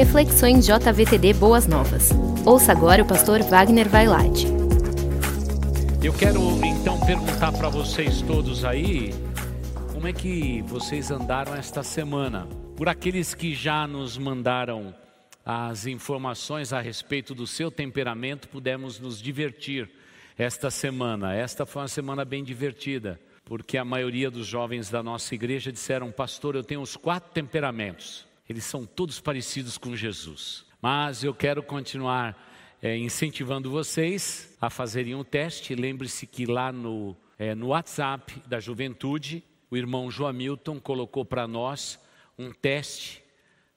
Reflexões JVTD Boas Novas. Ouça agora o pastor Wagner Vailate. Eu quero então perguntar para vocês todos aí, como é que vocês andaram esta semana? Por aqueles que já nos mandaram as informações a respeito do seu temperamento, pudemos nos divertir esta semana. Esta foi uma semana bem divertida, porque a maioria dos jovens da nossa igreja disseram: Pastor, eu tenho os quatro temperamentos, eles são todos parecidos com Jesus. Mas eu quero continuar é, incentivando vocês a fazerem um teste. Lembre-se que lá no, é, no WhatsApp da juventude, o irmão João Milton colocou para nós um teste,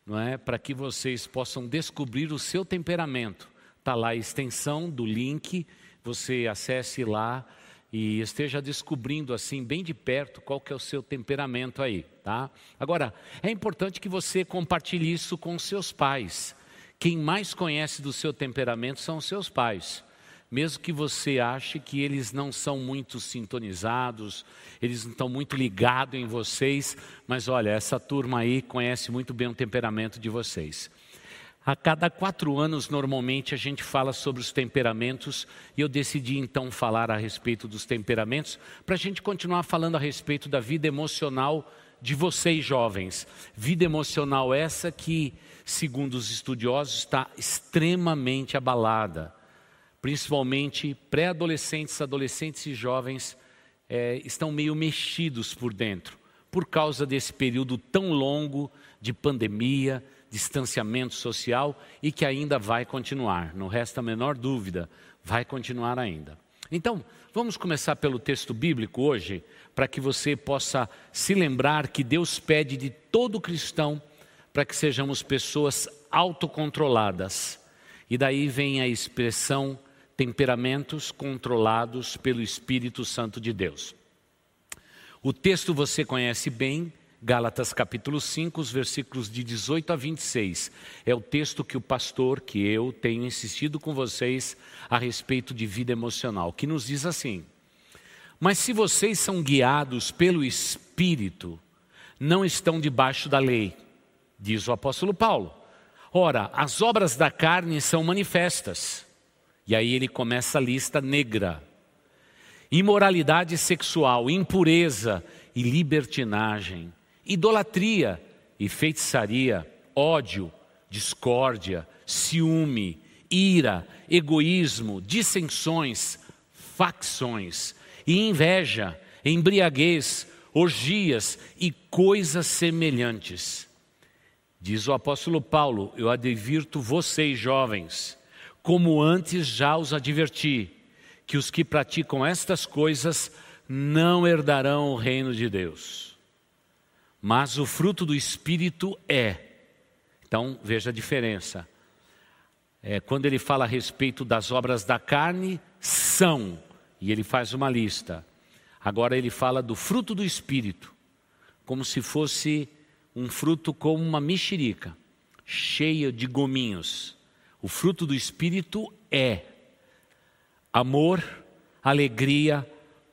não é, para que vocês possam descobrir o seu temperamento. Está lá a extensão do link, você acesse lá e esteja descobrindo assim bem de perto qual que é o seu temperamento aí, tá? Agora, é importante que você compartilhe isso com seus pais. Quem mais conhece do seu temperamento são os seus pais. Mesmo que você ache que eles não são muito sintonizados, eles não estão muito ligados em vocês, mas olha, essa turma aí conhece muito bem o temperamento de vocês. A cada quatro anos, normalmente, a gente fala sobre os temperamentos, e eu decidi então falar a respeito dos temperamentos, para a gente continuar falando a respeito da vida emocional de vocês jovens. Vida emocional essa que, segundo os estudiosos, está extremamente abalada. Principalmente pré-adolescentes, adolescentes e jovens é, estão meio mexidos por dentro, por causa desse período tão longo de pandemia, distanciamento social e que ainda vai continuar, não resta a menor dúvida, vai continuar ainda. Então, vamos começar pelo texto bíblico hoje, para que você possa se lembrar que Deus pede de todo cristão para que sejamos pessoas autocontroladas. E daí vem a expressão temperamentos controlados pelo Espírito Santo de Deus. O texto você conhece bem, Gálatas capítulo 5, os versículos de 18 a 26. É o texto que o pastor, que eu tenho insistido com vocês a respeito de vida emocional, que nos diz assim: mas se vocês são guiados pelo Espírito, não estão debaixo da lei, diz o apóstolo Paulo. Ora, as obras da carne são manifestas. E aí ele começa a lista negra: imoralidade sexual, impureza e libertinagem, idolatria e feitiçaria, ódio, discórdia, ciúme, ira, egoísmo, dissensões, facções e inveja, embriaguez, orgias e coisas semelhantes. Diz o apóstolo Paulo: Eu advirto vocês, jovens, como antes já os adverti, que os que praticam estas coisas não herdarão o reino de Deus. Mas o fruto do Espírito é. Então, veja a diferença. É, quando ele fala a respeito das obras da carne, são e ele faz uma lista. Agora ele fala do fruto do Espírito, como se fosse um fruto como uma mexerica, cheia de gominhos. O fruto do Espírito é amor, alegria,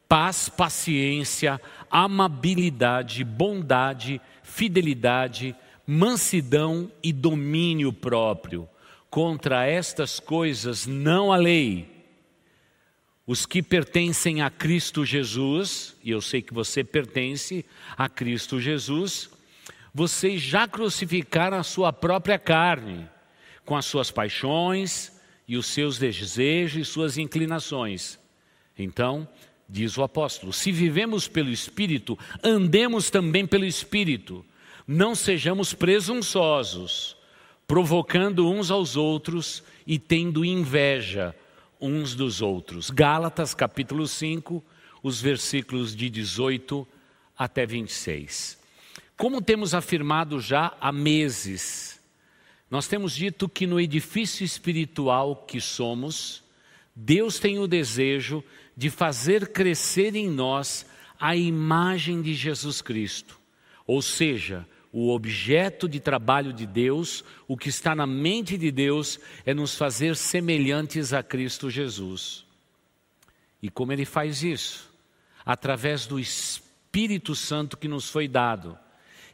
paz, paciência, amabilidade, bondade, fidelidade, mansidão e domínio próprio. Contra estas coisas não há lei. Os que pertencem a Cristo Jesus, e eu sei que você pertence a Cristo Jesus, vocês já crucificaram a sua própria carne, com as suas paixões e os seus desejos e suas inclinações. Então, diz o apóstolo: se vivemos pelo Espírito, andemos também pelo Espírito, não sejamos presunçosos, provocando uns aos outros e tendo inveja uns dos outros. Gálatas capítulo 5, os versículos de 18 até 26. Como temos afirmado já há meses, nós temos dito que no edifício espiritual que somos, Deus tem o desejo de fazer crescer em nós a imagem de Jesus Cristo. Ou seja, o objeto de trabalho de Deus, o que está na mente de Deus, é nos fazer semelhantes a Cristo Jesus. E como Ele faz isso? Através do Espírito Santo que nos foi dado.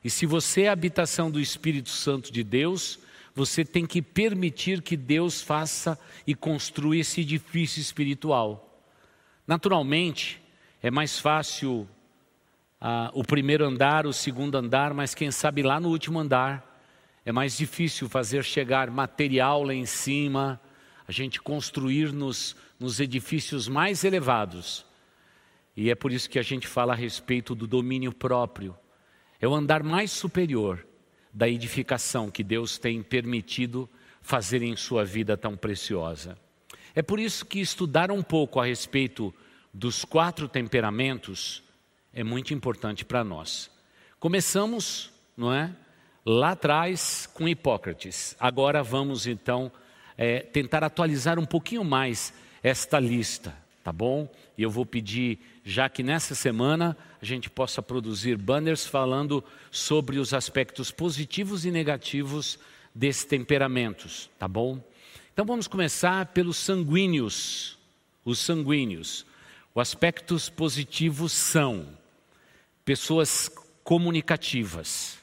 E se você é a habitação do Espírito Santo de Deus, você tem que permitir que Deus faça e construa esse edifício espiritual. Naturalmente, é mais fácil ah, o primeiro andar, o segundo andar, mas quem sabe lá no último andar é mais difícil fazer chegar material lá em cima, a gente construir nos, nos edifícios mais elevados. E é por isso que a gente fala a respeito do domínio próprio. É o andar mais superior da edificação que Deus tem permitido fazer em sua vida tão preciosa. É por isso que estudar um pouco a respeito dos quatro temperamentos é muito importante para nós. Começamos, não é? Lá atrás com Hipócrates. Agora vamos então é, tentar atualizar um pouquinho mais esta lista, tá bom? E eu vou pedir, já que nessa semana a gente possa produzir banners falando sobre os aspectos positivos e negativos desses temperamentos, tá bom? Então vamos começar pelos sanguíneos. Os sanguíneos. Os aspectos positivos são pessoas comunicativas,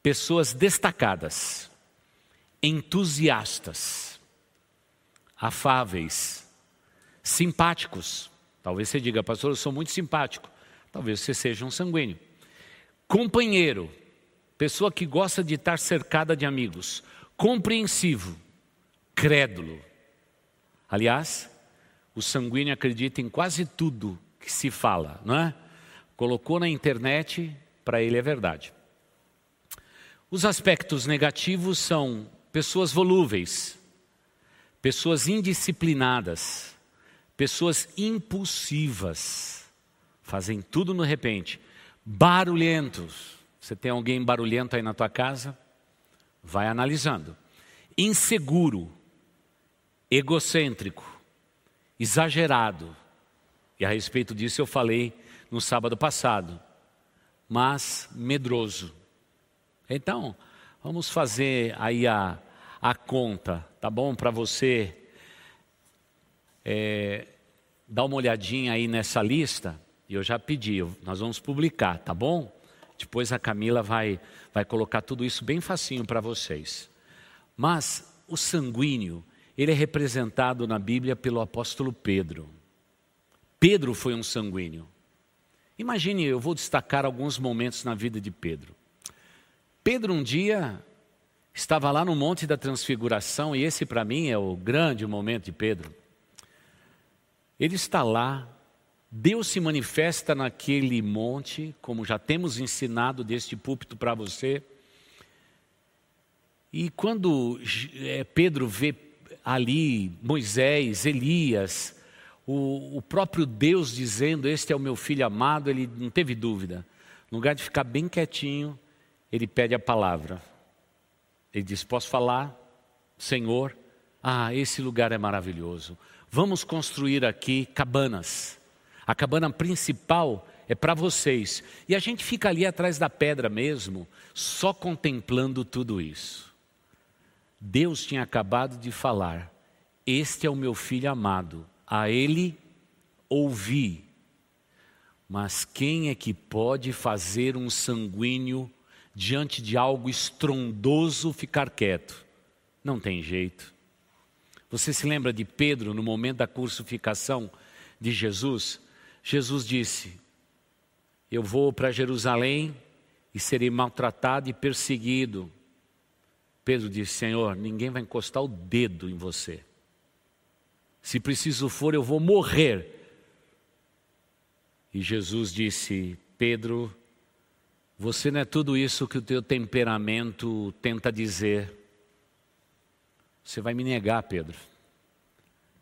pessoas destacadas, entusiastas, afáveis, simpáticos. Talvez você diga, pastor, eu sou muito simpático. Talvez você seja um sanguíneo. Companheiro, pessoa que gosta de estar cercada de amigos. Compreensivo, crédulo. Aliás, o sanguíneo acredita em quase tudo que se fala, não é? Colocou na internet, para ele é verdade. Os aspectos negativos são pessoas volúveis, pessoas indisciplinadas, pessoas impulsivas, fazem tudo no repente, barulhentos. Você tem alguém barulhento aí na tua casa? Vai analisando. Inseguro, egocêntrico, exagerado. E a respeito disso eu falei no sábado passado. Mas medroso. Então, vamos fazer aí a, a conta, tá bom? Para você é, dar uma olhadinha aí nessa lista. E eu já pedi, nós vamos publicar, tá bom? Depois a Camila vai, vai colocar tudo isso bem facinho para vocês. Mas o sanguíneo, ele é representado na Bíblia pelo apóstolo Pedro. Pedro foi um sanguíneo. Imagine, eu vou destacar alguns momentos na vida de Pedro. Pedro um dia estava lá no Monte da Transfiguração, e esse para mim é o grande momento de Pedro. Ele está lá, Deus se manifesta naquele monte, como já temos ensinado deste púlpito para você. E quando é, Pedro vê ali Moisés, Elias, o, o próprio Deus dizendo: Este é o meu filho amado, ele não teve dúvida. No lugar de ficar bem quietinho, ele pede a palavra. Ele diz: Posso falar? Senhor, ah, esse lugar é maravilhoso. Vamos construir aqui cabanas. A cabana principal é para vocês. E a gente fica ali atrás da pedra mesmo, só contemplando tudo isso. Deus tinha acabado de falar: Este é o meu filho amado, a ele ouvi. Mas quem é que pode fazer um sanguíneo diante de algo estrondoso ficar quieto? Não tem jeito. Você se lembra de Pedro no momento da crucificação de Jesus? Jesus disse: Eu vou para Jerusalém e serei maltratado e perseguido. Pedro disse: Senhor, ninguém vai encostar o dedo em você. Se preciso for, eu vou morrer. E Jesus disse: Pedro, você não é tudo isso que o teu temperamento tenta dizer. Você vai me negar, Pedro.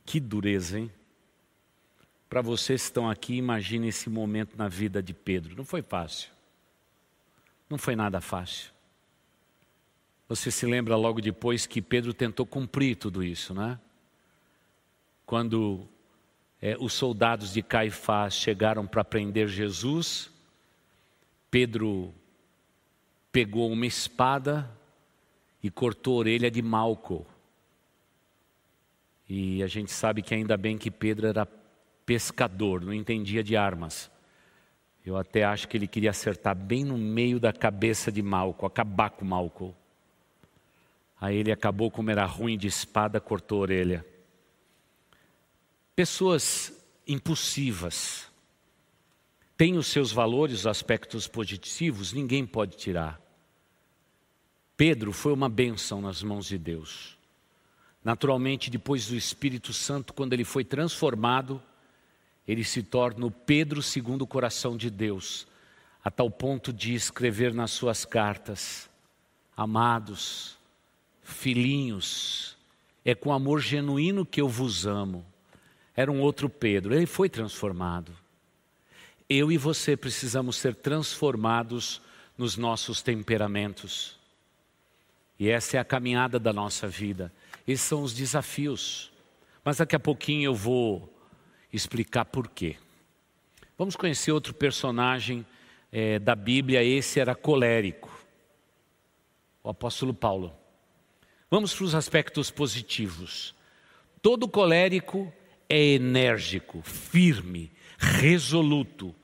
Que dureza, hein? Para vocês que estão aqui, imagine esse momento na vida de Pedro. Não foi fácil. Não foi nada fácil. Você se lembra logo depois que Pedro tentou cumprir tudo isso, né? Quando é, os soldados de Caifás chegaram para prender Jesus, Pedro pegou uma espada e cortou a orelha de Malco. E a gente sabe que ainda bem que Pedro era pescador, não entendia de armas. Eu até acho que ele queria acertar bem no meio da cabeça de Malco, acabar com Malco. Aí ele acabou, como era ruim de espada, cortou a orelha. Pessoas impulsivas têm os seus valores, os aspectos positivos, ninguém pode tirar. Pedro foi uma bênção nas mãos de Deus. Naturalmente, depois do Espírito Santo, quando ele foi transformado, ele se torna o Pedro segundo o coração de Deus, a tal ponto de escrever nas suas cartas: Amados, filhinhos, é com amor genuíno que eu vos amo. Era um outro Pedro, ele foi transformado. Eu e você precisamos ser transformados nos nossos temperamentos. E essa é a caminhada da nossa vida. Esses são os desafios. Mas daqui a pouquinho eu vou explicar por quê. Vamos conhecer outro personagem é, da Bíblia, esse era colérico, o apóstolo Paulo. Vamos para os aspectos positivos. Todo colérico é enérgico, firme, resoluto,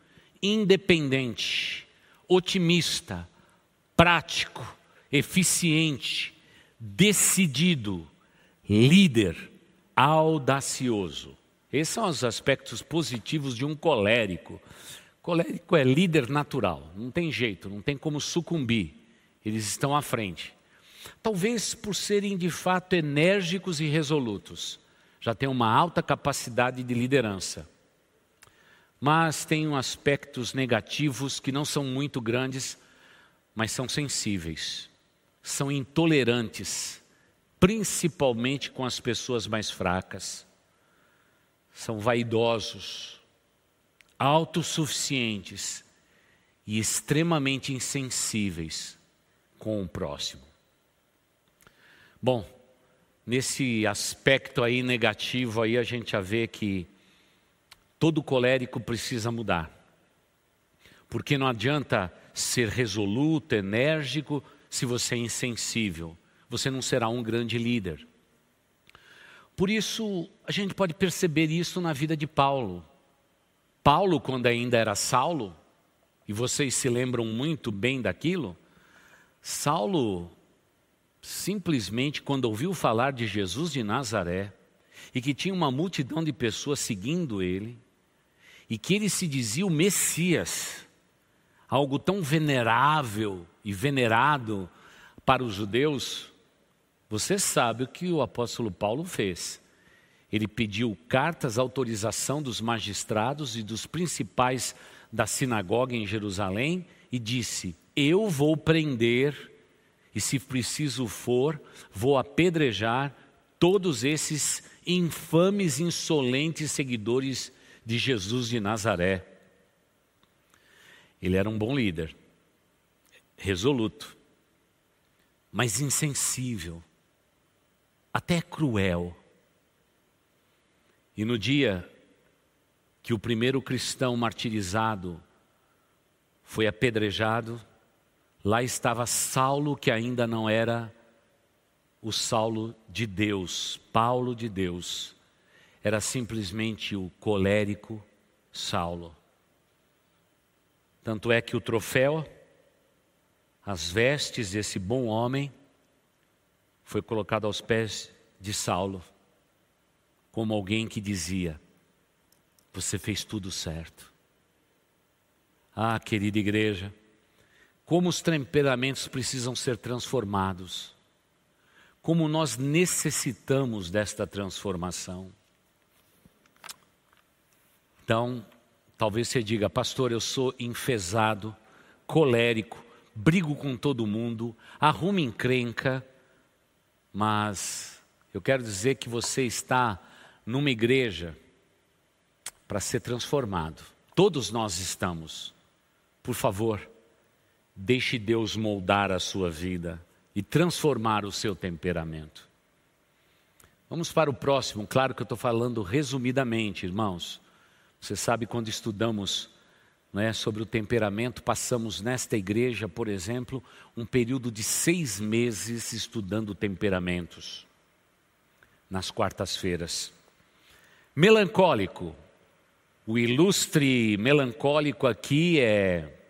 independente, otimista, prático, eficiente, decidido, líder, audacioso. Esses são os aspectos positivos de um colérico. Colérico é líder natural, não tem jeito, não tem como sucumbir. Eles estão à frente. Talvez por serem de fato enérgicos e resolutos, já têm uma alta capacidade de liderança. Mas tem aspectos negativos que não são muito grandes, mas são sensíveis são intolerantes, principalmente com as pessoas mais fracas. São vaidosos, autossuficientes e extremamente insensíveis com o próximo. Bom, nesse aspecto aí negativo aí a gente já vê que todo colérico precisa mudar. Porque não adianta ser resoluto, enérgico, se você é insensível, você não será um grande líder. Por isso, a gente pode perceber isso na vida de Paulo. Paulo, quando ainda era Saulo, e vocês se lembram muito bem daquilo, Saulo simplesmente, quando ouviu falar de Jesus de Nazaré, e que tinha uma multidão de pessoas seguindo ele, e que ele se dizia o Messias, algo tão venerável e venerado para os judeus, você sabe o que o apóstolo Paulo fez. Ele pediu cartas, autorização dos magistrados e dos principais da sinagoga em Jerusalém e disse: Eu vou prender, e se preciso for, vou apedrejar todos esses infames, insolentes seguidores de Jesus de Nazaré. Ele era um bom líder, resoluto, mas insensível, até cruel. E no dia que o primeiro cristão martirizado foi apedrejado, lá estava Saulo, que ainda não era o Saulo de Deus, Paulo de Deus, era simplesmente o colérico Saulo. Tanto é que o troféu, as vestes desse bom homem, foi colocado aos pés de Saulo, como alguém que dizia: Você fez tudo certo. Ah, querida igreja, como os temperamentos precisam ser transformados, como nós necessitamos desta transformação. Então, Talvez você diga, pastor, eu sou enfesado, colérico, brigo com todo mundo, arrumo encrenca, mas eu quero dizer que você está numa igreja para ser transformado. Todos nós estamos. Por favor, deixe Deus moldar a sua vida e transformar o seu temperamento. Vamos para o próximo, claro que eu estou falando resumidamente, irmãos. Você sabe, quando estudamos né, sobre o temperamento, passamos nesta igreja, por exemplo, um período de seis meses estudando temperamentos, nas quartas-feiras. Melancólico. O ilustre melancólico aqui é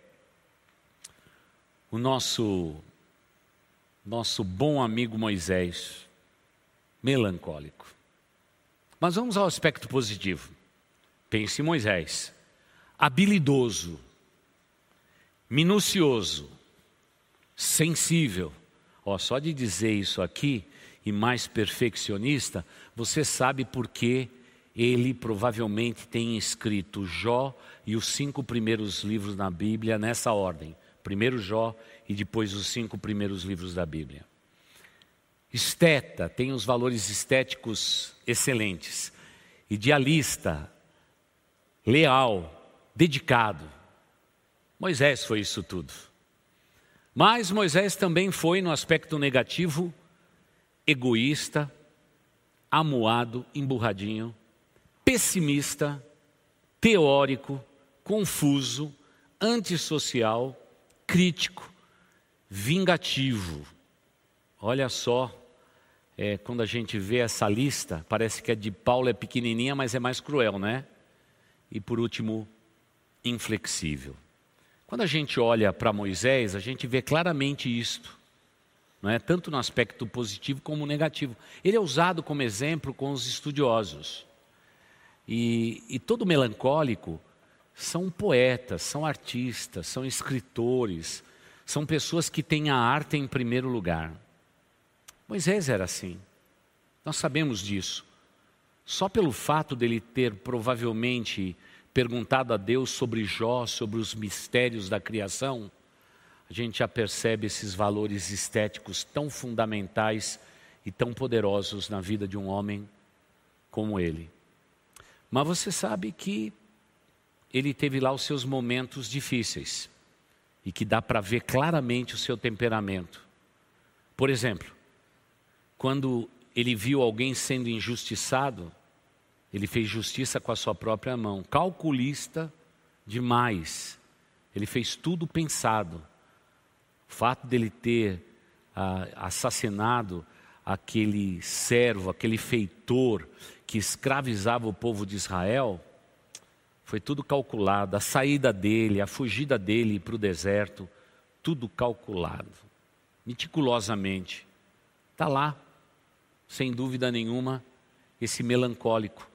o nosso nosso bom amigo Moisés, melancólico. Mas vamos ao aspecto positivo. Pense em Moisés, habilidoso, minucioso, sensível. Ó, só de dizer isso aqui, e mais perfeccionista, você sabe por que ele provavelmente tem escrito Jó e os cinco primeiros livros na Bíblia nessa ordem. Primeiro Jó e depois os cinco primeiros livros da Bíblia. Esteta, tem os valores estéticos excelentes. Idealista, leal, dedicado. Moisés foi isso tudo. Mas Moisés também foi, no aspecto negativo, egoísta, amuado, emburradinho, pessimista, teórico, confuso, antissocial, crítico, vingativo. Olha só, é, quando a gente vê essa lista, parece que a de Paulo é pequenininha, mas é mais cruel, né? E por último, inflexível. Quando a gente olha para Moisés, a gente vê claramente isto, não é? tanto no aspecto positivo como negativo. Ele é usado como exemplo com os estudiosos. E, e todo melancólico são poetas, são artistas, são escritores, são pessoas que têm a arte em primeiro lugar. Moisés era assim, nós sabemos disso. Só pelo fato dele ter provavelmente perguntado a Deus sobre Jó, sobre os mistérios da criação, a gente já percebe esses valores estéticos tão fundamentais e tão poderosos na vida de um homem como ele. Mas você sabe que ele teve lá os seus momentos difíceis e que dá para ver claramente o seu temperamento. Por exemplo, quando ele viu alguém sendo injustiçado, ele fez justiça com a sua própria mão, calculista demais. Ele fez tudo pensado. O fato dele ter ah, assassinado aquele servo, aquele feitor que escravizava o povo de Israel, foi tudo calculado. A saída dele, a fugida dele para o deserto, tudo calculado, meticulosamente. Está lá, sem dúvida nenhuma, esse melancólico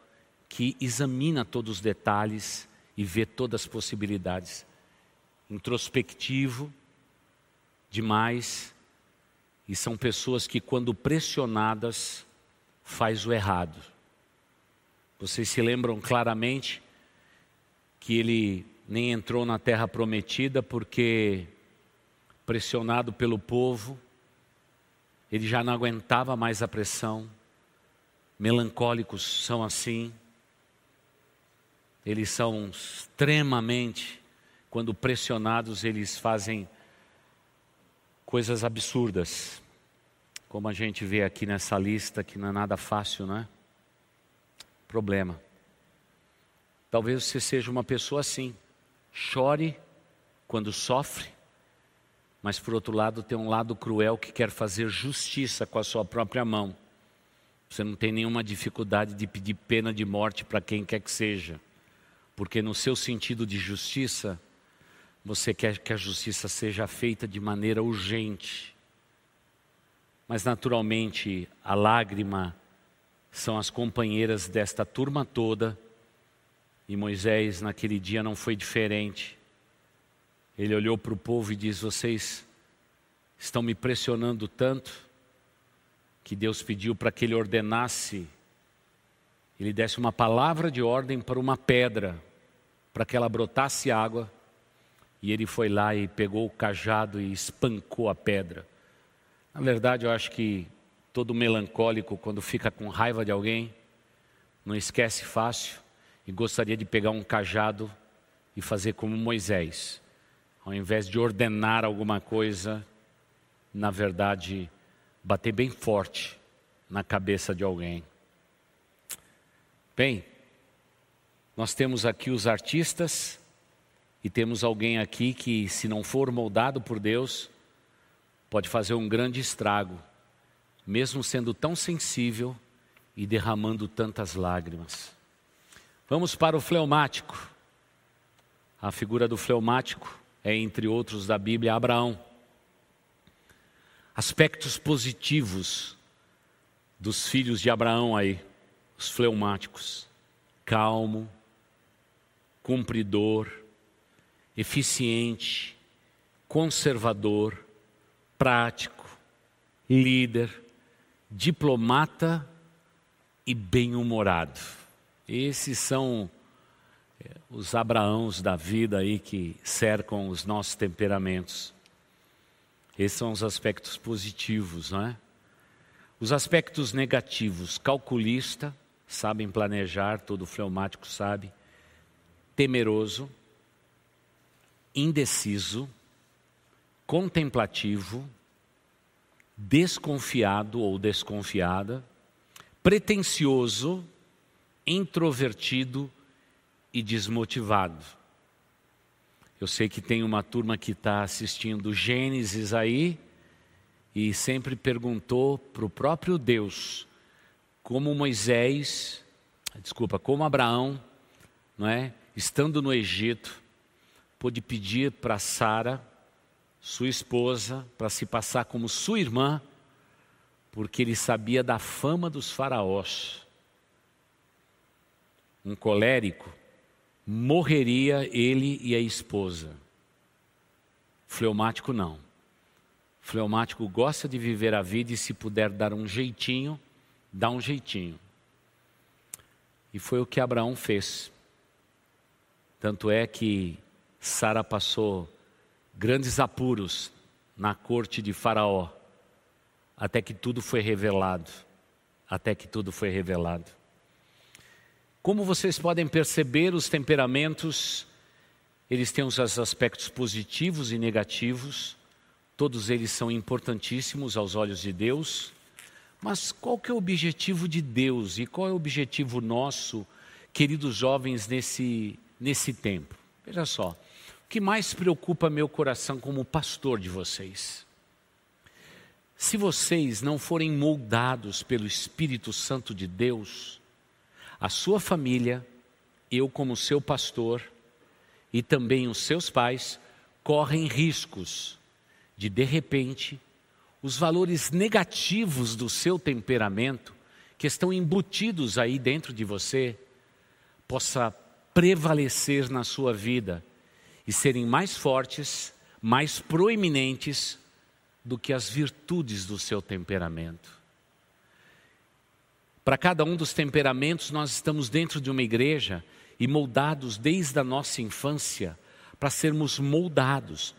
que examina todos os detalhes e vê todas as possibilidades. Introspectivo demais e são pessoas que quando pressionadas faz o errado. Vocês se lembram claramente que ele nem entrou na terra prometida porque pressionado pelo povo, ele já não aguentava mais a pressão. Melancólicos são assim eles são extremamente, quando pressionados, eles fazem coisas absurdas, como a gente vê aqui nessa lista, que não é nada fácil, né? Problema. Talvez você seja uma pessoa assim, chore quando sofre, mas por outro lado tem um lado cruel que quer fazer justiça com a sua própria mão. Você não tem nenhuma dificuldade de pedir pena de morte para quem quer que seja porque no seu sentido de justiça, você quer que a justiça seja feita de maneira urgente. Mas naturalmente, a lágrima são as companheiras desta turma toda, e Moisés naquele dia não foi diferente. Ele olhou para o povo e disse: Vocês estão me pressionando tanto, que Deus pediu para que ele ordenasse, ele desse uma palavra de ordem para uma pedra para que ela brotasse água. E ele foi lá e pegou o cajado e espancou a pedra. Na verdade, eu acho que todo melancólico, quando fica com raiva de alguém, não esquece fácil e gostaria de pegar um cajado e fazer como Moisés. Ao invés de ordenar alguma coisa, na verdade, bater bem forte na cabeça de alguém. Bem, nós temos aqui os artistas e temos alguém aqui que, se não for moldado por Deus, pode fazer um grande estrago, mesmo sendo tão sensível e derramando tantas lágrimas. Vamos para o fleumático. A figura do fleumático é, entre outros da Bíblia, Abraão. aspectos positivos dos filhos de Abraão aí, os fleumáticos: calmo, cumpridor, eficiente, conservador, prático, líder, diplomata e bem-humorado. Esses são é, os Abraãos da vida aí que cercam os nossos temperamentos. Esses são os aspectos positivos, não é? Os aspectos negativos, calculista, sabem planejar, todo fleumático sabe, temeroso, indeciso, contemplativo, desconfiado ou desconfiada, pretensioso, introvertido e desmotivado. Eu sei que tem uma turma que está assistindo Gênesis aí e sempre perguntou para o próprio Deus como Moisés, desculpa, como Abraão, não é, estando no Egito, pôde pedir para Sara, sua esposa, para se passar como sua irmã, porque ele sabia da fama dos faraós. Um colérico morreria ele e a esposa. Fleumático não. Fleumático gosta de viver a vida e se puder dar um jeitinho, dá um jeitinho. E foi o que Abraão fez. Tanto é que Sara passou grandes apuros na corte de Faraó, até que tudo foi revelado. Até que tudo foi revelado. Como vocês podem perceber, os temperamentos, eles têm os aspectos positivos e negativos, todos eles são importantíssimos aos olhos de Deus, mas qual que é o objetivo de Deus e qual é o objetivo nosso, queridos jovens, nesse, nesse tempo? Veja só, o que mais preocupa meu coração como pastor de vocês? Se vocês não forem moldados pelo Espírito Santo de Deus, a sua família, eu como seu pastor e também os seus pais correm riscos de de repente os valores negativos do seu temperamento que estão embutidos aí dentro de você possa prevalecer na sua vida e serem mais fortes, mais proeminentes do que as virtudes do seu temperamento. Para cada um dos temperamentos, nós estamos dentro de uma igreja e moldados desde a nossa infância para sermos moldados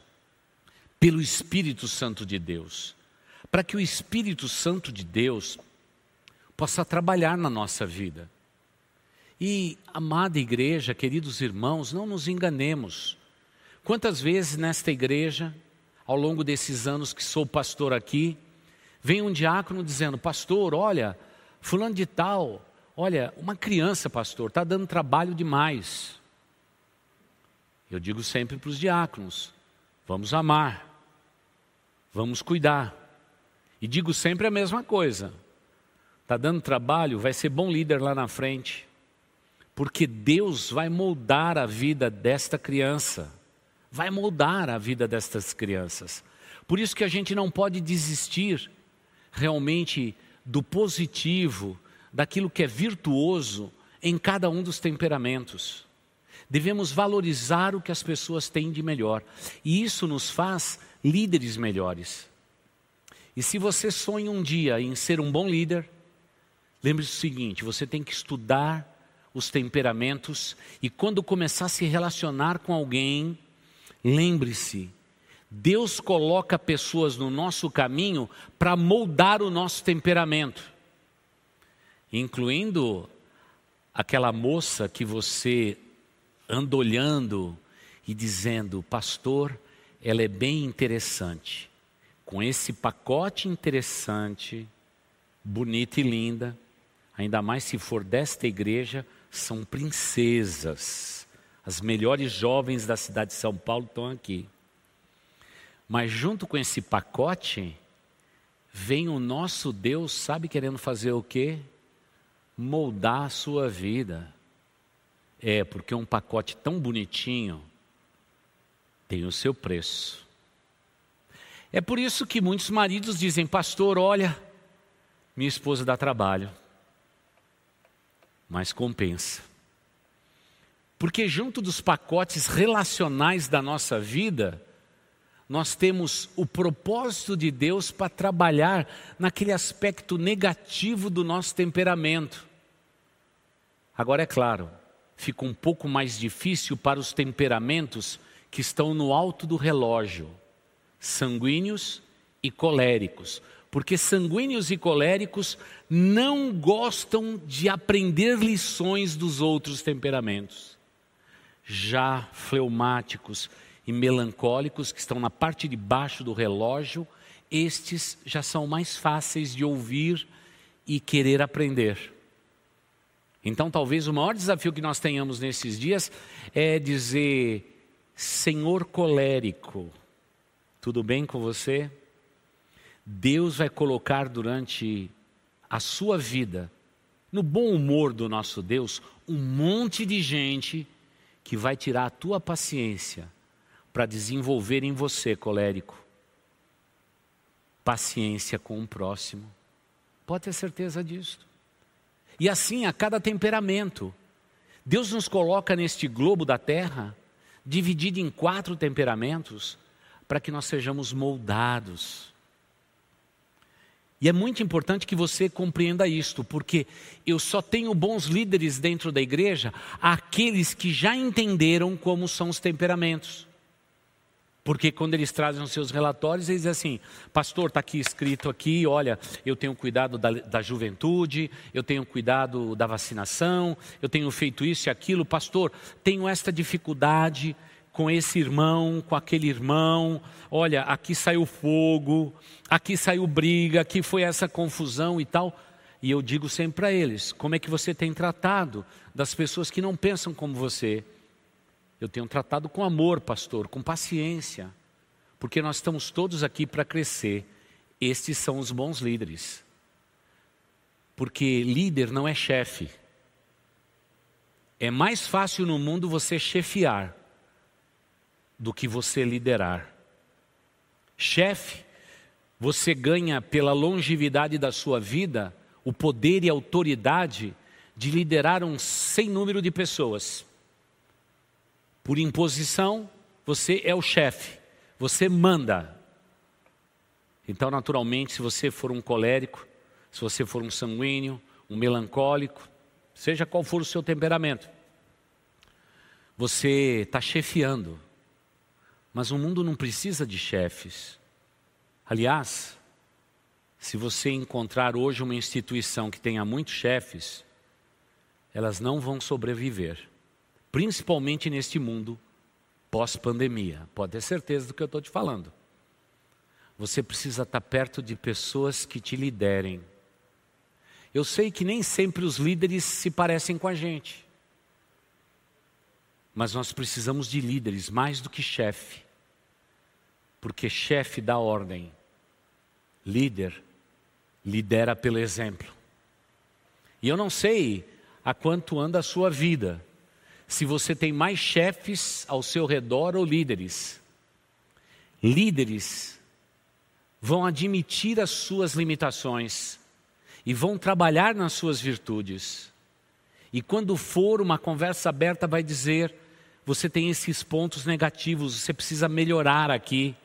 pelo Espírito Santo de Deus. Para que o Espírito Santo de Deus possa trabalhar na nossa vida. E, amada igreja, queridos irmãos, não nos enganemos. Quantas vezes nesta igreja, ao longo desses anos que sou pastor aqui, vem um diácono dizendo: Pastor, olha, Fulano de tal, olha, uma criança, pastor, está dando trabalho demais. Eu digo sempre para os diáconos: vamos amar, vamos cuidar. E digo sempre a mesma coisa: está dando trabalho, vai ser bom líder lá na frente, porque Deus vai moldar a vida desta criança, vai moldar a vida destas crianças. Por isso que a gente não pode desistir realmente do positivo, daquilo que é virtuoso em cada um dos temperamentos. Devemos valorizar o que as pessoas têm de melhor, e isso nos faz líderes melhores. E se você sonha um dia em ser um bom líder, lembre-se do seguinte: você tem que estudar os temperamentos e quando começar a se relacionar com alguém, lembre-se Deus coloca pessoas no nosso caminho para moldar o nosso temperamento, incluindo aquela moça que você anda olhando e dizendo, pastor, ela é bem interessante, com esse pacote interessante, bonita e linda, ainda mais se for desta igreja, são princesas. As melhores jovens da cidade de São Paulo estão aqui. Mas junto com esse pacote, vem o nosso Deus, sabe querendo fazer o quê? Moldar a sua vida. É, porque um pacote tão bonitinho tem o seu preço. É por isso que muitos maridos dizem, pastor, olha, minha esposa dá trabalho, mas compensa. Porque junto dos pacotes relacionais da nossa vida, nós temos o propósito de Deus para trabalhar naquele aspecto negativo do nosso temperamento. Agora, é claro, fica um pouco mais difícil para os temperamentos que estão no alto do relógio, sanguíneos e coléricos, porque sanguíneos e coléricos não gostam de aprender lições dos outros temperamentos já fleumáticos e melancólicos, que estão na parte de baixo do relógio, estes já são mais fáceis de ouvir e querer aprender. Então, talvez o maior desafio que nós tenhamos nesses dias é dizer: Senhor colérico, tudo bem com você? Deus vai colocar durante a sua vida, no bom humor do nosso Deus, um monte de gente que vai tirar a tua paciência para desenvolver em você, colérico, paciência com o próximo. Pode ter certeza disso. E assim a cada temperamento. Deus nos coloca neste globo da terra, dividido em quatro temperamentos, para que nós sejamos moldados e é muito importante que você compreenda isto, porque eu só tenho bons líderes dentro da igreja, aqueles que já entenderam como são os temperamentos. Porque quando eles trazem os seus relatórios, eles dizem assim: Pastor, está aqui escrito aqui, olha, eu tenho cuidado da, da, juventude, eu tenho cuidado da vacinação, eu tenho feito isso e aquilo, pastor, tenho esta dificuldade com esse irmão, com aquele irmão, olha, aqui saiu fogo, aqui saiu briga, aqui foi essa confusão e tal. E eu digo sempre para eles: como é que você tem tratado das pessoas que não pensam como você? Eu tenho tratado com amor, pastor, com paciência, porque nós estamos todos aqui para crescer. Estes são os bons líderes. Porque líder não é chefe. É mais fácil no mundo você chefiar do que você liderar. Chefe, você ganha pela longevidade da sua vida o poder e autoridade de liderar um sem número de pessoas. Por imposição, você é o chefe, você manda. Então, naturalmente, se você for um colérico, se você for um sanguíneo, um melancólico, seja qual for o seu temperamento, você está chefiando mas o mundo não precisa de chefes. Aliás, se você encontrar hoje uma instituição que tenha muitos chefes, elas não vão sobreviver, principalmente neste mundo pós-pandemia. Pode ter certeza do que eu estou te falando. Você precisa estar perto de pessoas que te liderem. Eu sei que nem sempre os líderes se parecem com a gente. Mas nós precisamos de líderes mais do que chefe. Porque chefe dá ordem, líder lidera pelo exemplo. E eu não sei a quanto anda a sua vida, se você tem mais chefes ao seu redor ou líderes. Líderes vão admitir as suas limitações e vão trabalhar nas suas virtudes. E quando for uma conversa aberta, vai dizer: você tem esses pontos negativos, você precisa melhorar aqui.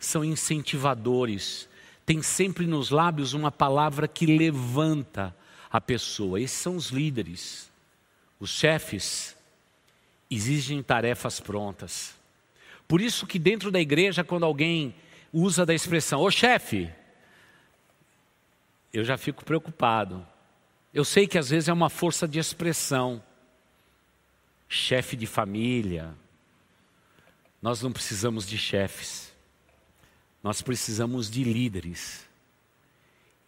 São incentivadores. Tem sempre nos lábios uma palavra que levanta a pessoa. Esses são os líderes. Os chefes exigem tarefas prontas. Por isso que dentro da igreja, quando alguém usa da expressão, ô chefe, eu já fico preocupado. Eu sei que às vezes é uma força de expressão. Chefe de família. Nós não precisamos de chefes. Nós precisamos de líderes.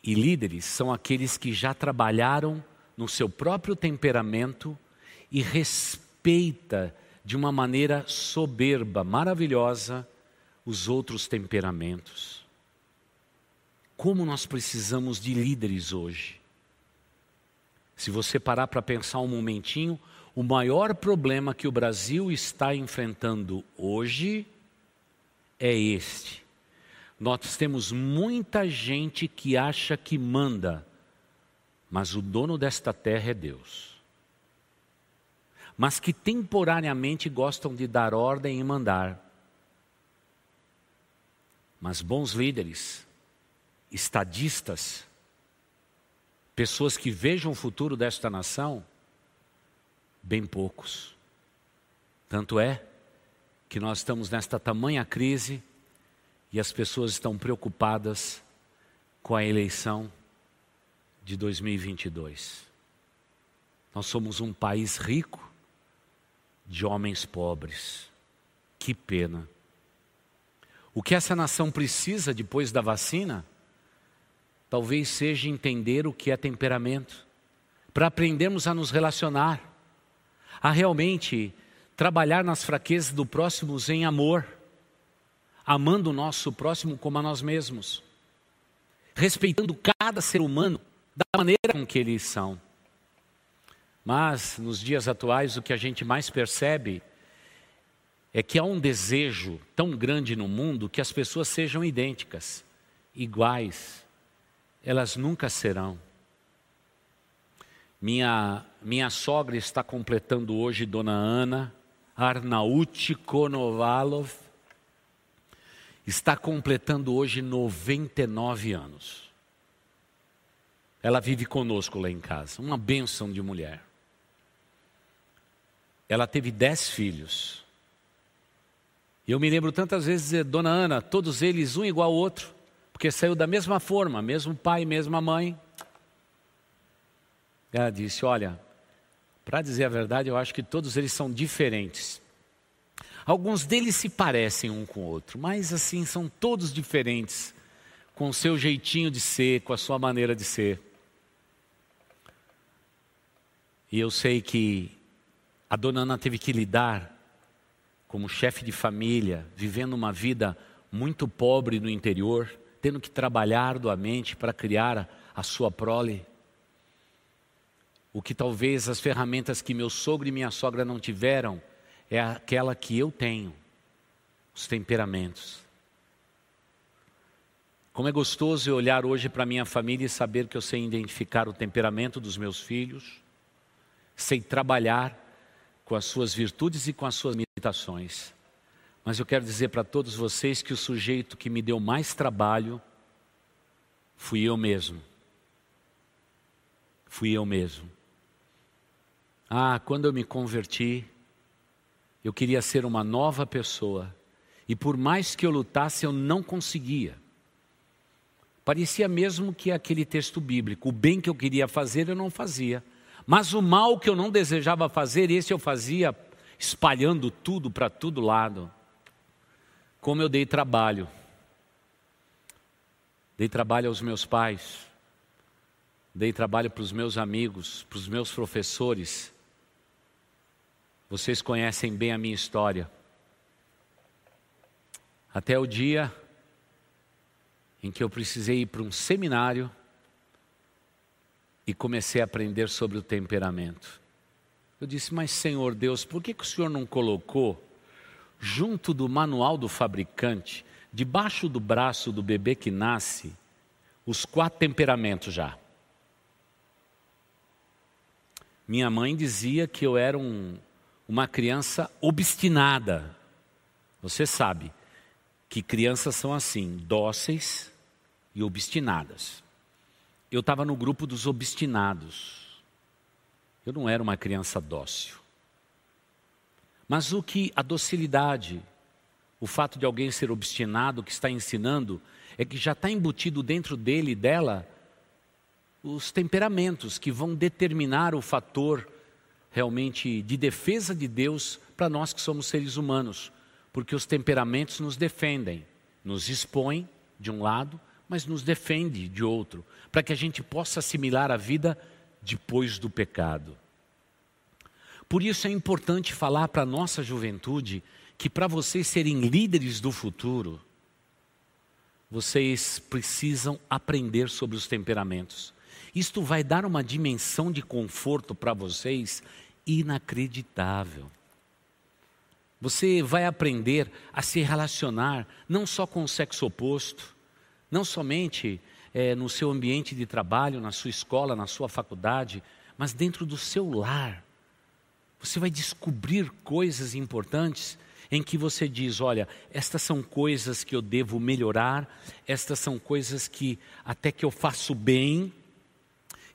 E líderes são aqueles que já trabalharam no seu próprio temperamento e respeita de uma maneira soberba, maravilhosa, os outros temperamentos. Como nós precisamos de líderes hoje. Se você parar para pensar um momentinho, o maior problema que o Brasil está enfrentando hoje é este. nós temos muita gente que acha que manda, mas o dono desta terra é Deus. Mas que temporariamente gostam de dar ordem e mandar. Mas bons líderes, estadistas, pessoas que vejam o futuro desta nação, bem poucos. Tanto é que nós estamos nesta tamanha crise e as pessoas estão preocupadas com a eleição de 2022. Nós somos um país rico de homens pobres. Que pena. O que essa nação precisa depois da vacina, talvez seja entender o que é temperamento, para aprendermos a nos relacionar, a realmente trabalhar nas fraquezas do próximo em amor, amando o nosso próximo como a nós mesmos, respeitando cada ser humano da maneira com que eles são. Mas nos dias atuais o que a gente mais percebe é que há um desejo tão grande no mundo que as pessoas sejam idênticas, iguais. Elas nunca serão. Minha, minha sogra está completando hoje, Dona Ana Arnaut Konovalov, está completando hoje 99 anos. Ela vive conosco lá em casa, uma bênção de mulher. Ela teve dez filhos. E eu me lembro tantas vezes dizer, Dona Ana, todos eles um igual ao outro, porque saiu da mesma forma, mesmo pai, mesma mãe. Ela disse: Olha, para dizer a verdade, eu acho que todos eles são diferentes. Alguns deles se parecem um com o outro, mas assim são todos diferentes, com o seu jeitinho de ser, com a sua maneira de ser. E eu sei que a dona Ana teve que lidar como chefe de família, vivendo uma vida muito pobre no interior, tendo que trabalhar arduamente para criar a sua prole. O que talvez as ferramentas que meu sogro e minha sogra não tiveram é aquela que eu tenho, os temperamentos. Como é gostoso eu olhar hoje para minha família e saber que eu sei identificar o temperamento dos meus filhos, sei trabalhar com as suas virtudes e com as suas limitações. Mas eu quero dizer para todos vocês que o sujeito que me deu mais trabalho fui eu mesmo. Fui eu mesmo. Ah, quando eu me converti, eu queria ser uma nova pessoa. E por mais que eu lutasse, eu não conseguia. Parecia mesmo que aquele texto bíblico, o bem que eu queria fazer, eu não fazia. Mas o mal que eu não desejava fazer, esse eu fazia espalhando tudo para todo lado. Como eu dei trabalho. Dei trabalho aos meus pais. Dei trabalho para os meus amigos, para os meus professores. Vocês conhecem bem a minha história. Até o dia em que eu precisei ir para um seminário e comecei a aprender sobre o temperamento. Eu disse, mas Senhor Deus, por que, que o Senhor não colocou junto do manual do fabricante, debaixo do braço do bebê que nasce, os quatro temperamentos já? Minha mãe dizia que eu era um, uma criança obstinada. Você sabe que crianças são assim, dóceis e obstinadas eu estava no grupo dos obstinados. Eu não era uma criança dócil. Mas o que a docilidade, o fato de alguém ser obstinado, que está ensinando, é que já está embutido dentro dele e dela os temperamentos que vão determinar o fator realmente de defesa de Deus para nós que somos seres humanos, porque os temperamentos nos defendem, nos expõem de um lado, mas nos defende de outro, para que a gente possa assimilar a vida depois do pecado. Por isso é importante falar para a nossa juventude que para vocês serem líderes do futuro, vocês precisam aprender sobre os temperamentos. Isto vai dar uma dimensão de conforto para vocês inacreditável. Você vai aprender a se relacionar não só com o sexo oposto, não somente é, no seu ambiente de trabalho, na sua escola, na sua faculdade, mas dentro do seu lar. Você vai descobrir coisas importantes em que você diz: olha, estas são coisas que eu devo melhorar, estas são coisas que até que eu faço bem,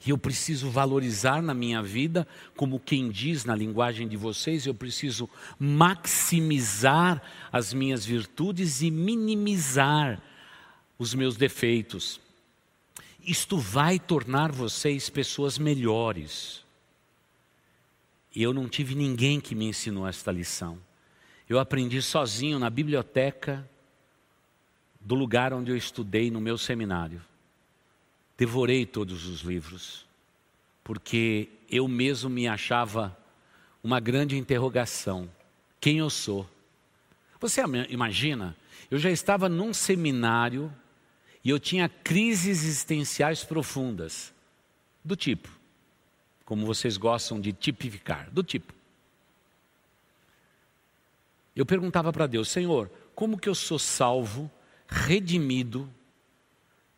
e eu preciso valorizar na minha vida, como quem diz na linguagem de vocês, eu preciso maximizar as minhas virtudes e minimizar os meus defeitos. Isto vai tornar vocês pessoas melhores. E eu não tive ninguém que me ensinou esta lição. Eu aprendi sozinho na biblioteca do lugar onde eu estudei no meu seminário. Devorei todos os livros, porque eu mesmo me achava uma grande interrogação: quem eu sou? Você imagina? Eu já estava num seminário e eu tinha crises existenciais profundas, do tipo, como vocês gostam de tipificar, do tipo. Eu perguntava para Deus, Senhor, como que eu sou salvo, redimido,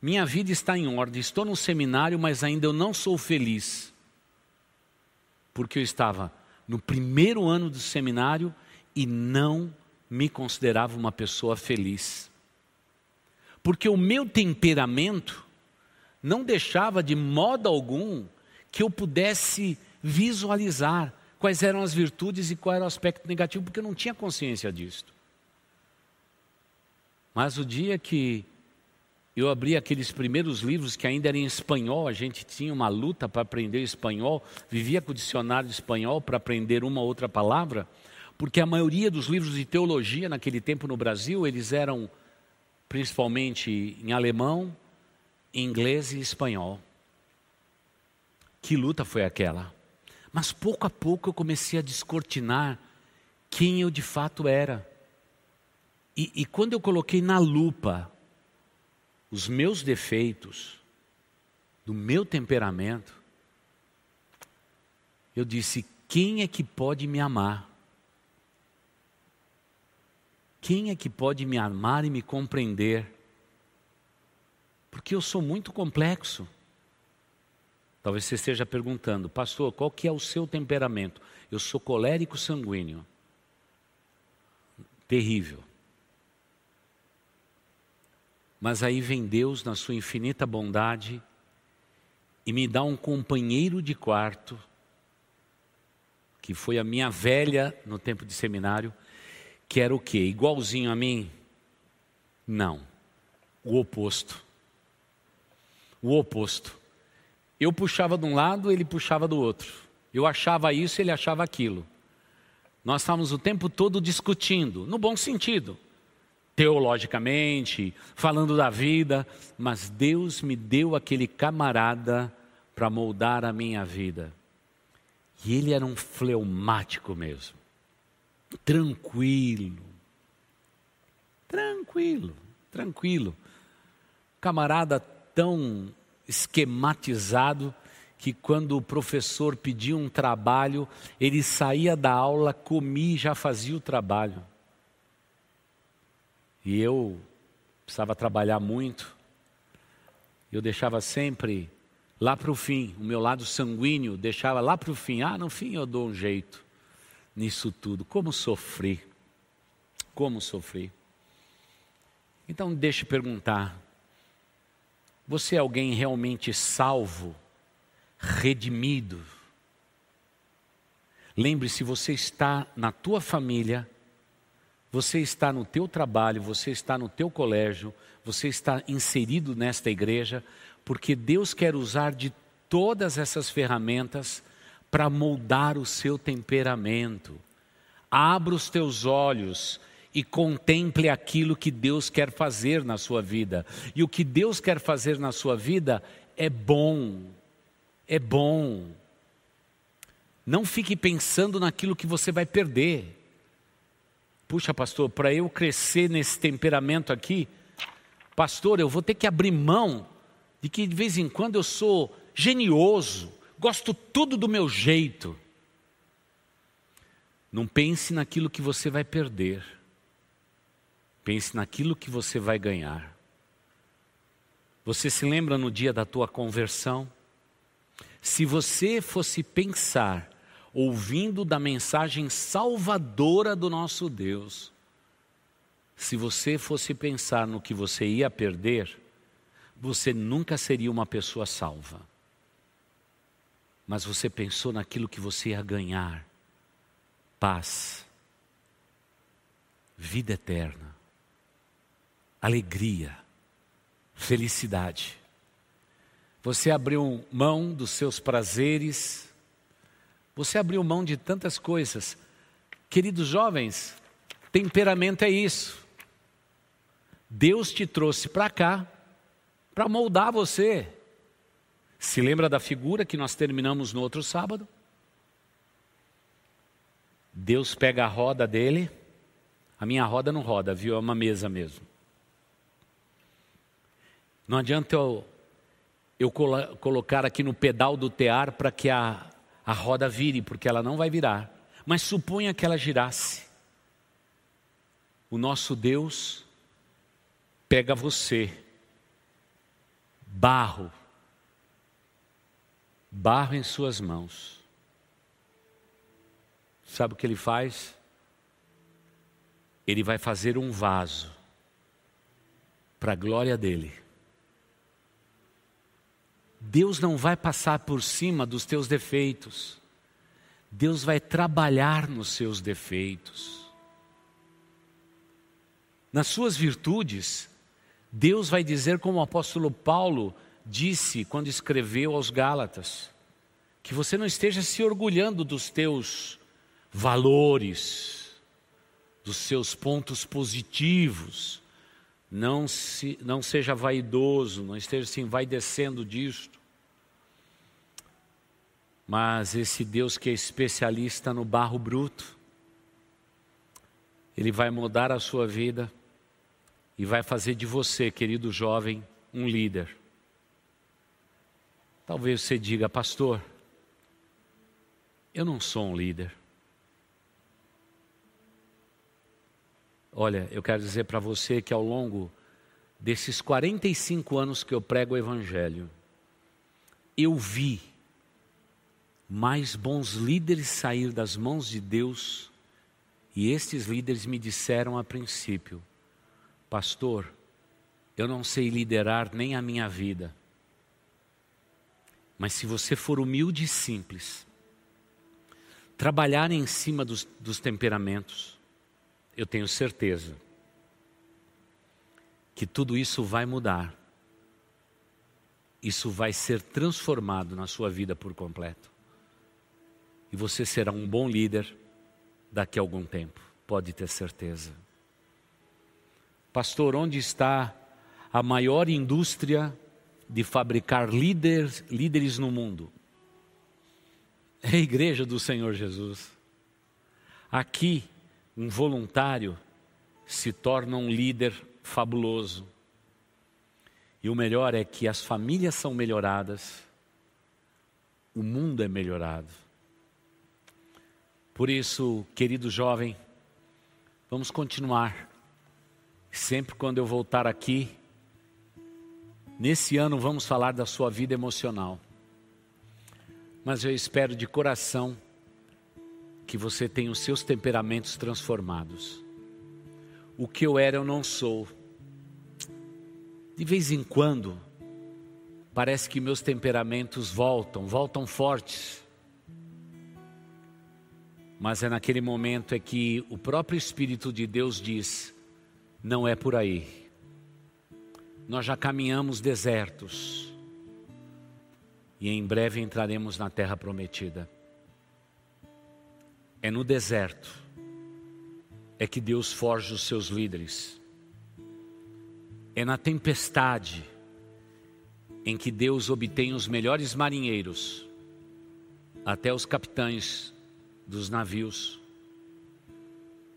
minha vida está em ordem, estou num seminário, mas ainda eu não sou feliz. Porque eu estava no primeiro ano do seminário e não me considerava uma pessoa feliz. Porque o meu temperamento não deixava de modo algum que eu pudesse visualizar quais eram as virtudes e qual era o aspecto negativo, porque eu não tinha consciência disso. Mas o dia que eu abri aqueles primeiros livros que ainda eram em espanhol, a gente tinha uma luta para aprender espanhol, vivia com o dicionário de espanhol para aprender uma outra palavra, porque a maioria dos livros de teologia naquele tempo no Brasil, eles eram principalmente em alemão, inglês e espanhol. Que luta foi aquela? Mas pouco a pouco eu comecei a descortinar quem eu de fato era. E, e quando eu coloquei na lupa os meus defeitos, do meu temperamento, eu disse: quem é que pode me amar? Quem é que pode me amar e me compreender? Porque eu sou muito complexo. Talvez você esteja perguntando, pastor, qual que é o seu temperamento? Eu sou colérico sanguíneo. Terrível. Mas aí vem Deus na sua infinita bondade e me dá um companheiro de quarto, que foi a minha velha no tempo de seminário, que era o quê? Igualzinho a mim? Não. O oposto. O oposto. Eu puxava de um lado, ele puxava do outro. Eu achava isso, ele achava aquilo. Nós estávamos o tempo todo discutindo, no bom sentido, teologicamente, falando da vida, mas Deus me deu aquele camarada para moldar a minha vida. E ele era um fleumático mesmo, tranquilo, tranquilo, tranquilo. Camarada tão esquematizado que quando o professor pedia um trabalho, ele saía da aula, comia e já fazia o trabalho. E eu precisava trabalhar muito, eu deixava sempre lá para o fim, o meu lado sanguíneo deixava lá para o fim. Ah, no fim eu dou um jeito nisso tudo. Como sofri, como sofri. Então deixe perguntar, você é alguém realmente salvo, redimido? Lembre-se, você está na tua família, você está no teu trabalho, você está no teu colégio, você está inserido nesta igreja, porque Deus quer usar de todas essas ferramentas para moldar o seu temperamento. Abra os teus olhos e contemple aquilo que Deus quer fazer na sua vida. E o que Deus quer fazer na sua vida é bom, é bom. Não fique pensando naquilo que você vai perder. Puxa, pastor, para eu crescer nesse temperamento aqui, pastor, eu vou ter que abrir mão de que de vez em quando eu sou genioso, gosto tudo do meu jeito. Não pense naquilo que você vai perder. Pense naquilo que você vai ganhar. Você se lembra no dia da tua conversão? Se você fosse pensar, ouvindo da mensagem salvadora do nosso Deus, se você fosse pensar no que você ia perder, você nunca seria uma pessoa salva. Mas você pensou naquilo que você ia ganhar: paz, vida eterna, alegria, felicidade. Você abriu mão dos seus prazeres, você abriu mão de tantas coisas. Queridos jovens, temperamento é isso. Deus te trouxe para cá para moldar você. Se lembra da figura que nós terminamos no outro sábado? Deus pega a roda dele, a minha roda não roda, viu? É uma mesa mesmo. Não adianta eu, eu colo colocar aqui no pedal do tear para que a, a roda vire, porque ela não vai virar. Mas suponha que ela girasse. O nosso Deus pega você barro, barro em suas mãos. Sabe o que ele faz? Ele vai fazer um vaso para a glória dele. Deus não vai passar por cima dos teus defeitos. Deus vai trabalhar nos seus defeitos. Nas suas virtudes, Deus vai dizer, como o apóstolo Paulo disse quando escreveu aos Gálatas, que você não esteja se orgulhando dos teus valores, dos seus pontos positivos, não, se, não seja vaidoso, não esteja se envaidecendo disto. Mas esse Deus que é especialista no barro bruto, Ele vai mudar a sua vida e vai fazer de você, querido jovem, um líder. Talvez você diga, pastor, eu não sou um líder. Olha, eu quero dizer para você que ao longo desses 45 anos que eu prego o Evangelho, eu vi mais bons líderes sair das mãos de Deus, e estes líderes me disseram a princípio: Pastor, eu não sei liderar nem a minha vida. Mas se você for humilde e simples, trabalhar em cima dos, dos temperamentos, eu tenho certeza que tudo isso vai mudar. Isso vai ser transformado na sua vida por completo. E você será um bom líder daqui a algum tempo, pode ter certeza. Pastor, onde está a maior indústria de fabricar líderes, líderes no mundo? É a igreja do Senhor Jesus. Aqui, um voluntário se torna um líder fabuloso. E o melhor é que as famílias são melhoradas, o mundo é melhorado. Por isso, querido jovem, vamos continuar Sempre quando eu voltar aqui, nesse ano vamos falar da sua vida emocional. Mas eu espero de coração que você tenha os seus temperamentos transformados. O que eu era, eu não sou. De vez em quando, parece que meus temperamentos voltam, voltam fortes. Mas é naquele momento é que o próprio Espírito de Deus diz: não é por aí. Nós já caminhamos desertos e em breve entraremos na terra prometida. É no deserto é que Deus forja os seus líderes. É na tempestade em que Deus obtém os melhores marinheiros, até os capitães dos navios.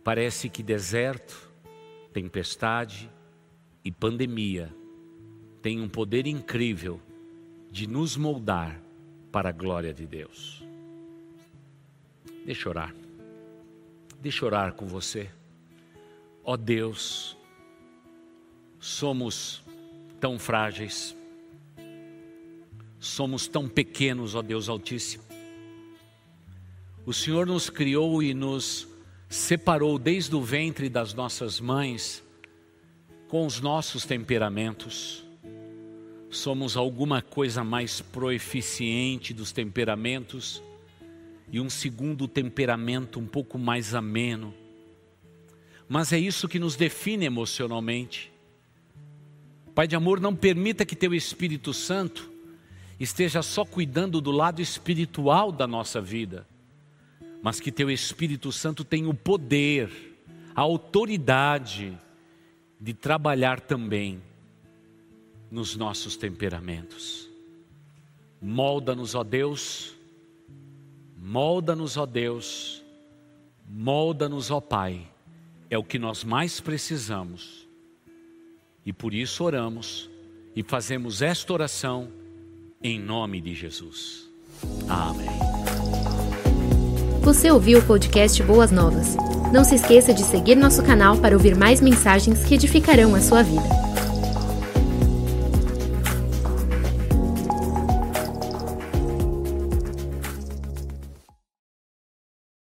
Parece que deserto tempestade e pandemia têm um poder incrível de nos moldar para a glória de Deus. Deixa eu orar. Deixa eu orar com você. Ó oh Deus, somos tão frágeis, somos tão pequenos, ó Deus Altíssimo. O Senhor nos criou e nos separou desde o ventre das nossas mães com os nossos temperamentos. Somos alguma coisa mais proeficiente dos temperamentos e um segundo temperamento um pouco mais ameno. Mas é isso que nos define emocionalmente. Pai de amor, não permita que teu Espírito Santo esteja só cuidando do lado espiritual da nossa vida mas que teu Espírito Santo tenha o poder, a autoridade de trabalhar também nos nossos temperamentos. Molda-nos, ó Deus, molda-nos, ó Deus, molda-nos, ó Pai, é o que nós mais precisamos. E por isso oramos e fazemos esta oração em nome de Jesus. Amém. Você ouviu o podcast Boas Novas? Não se esqueça de seguir nosso canal para ouvir mais mensagens que edificarão a sua vida.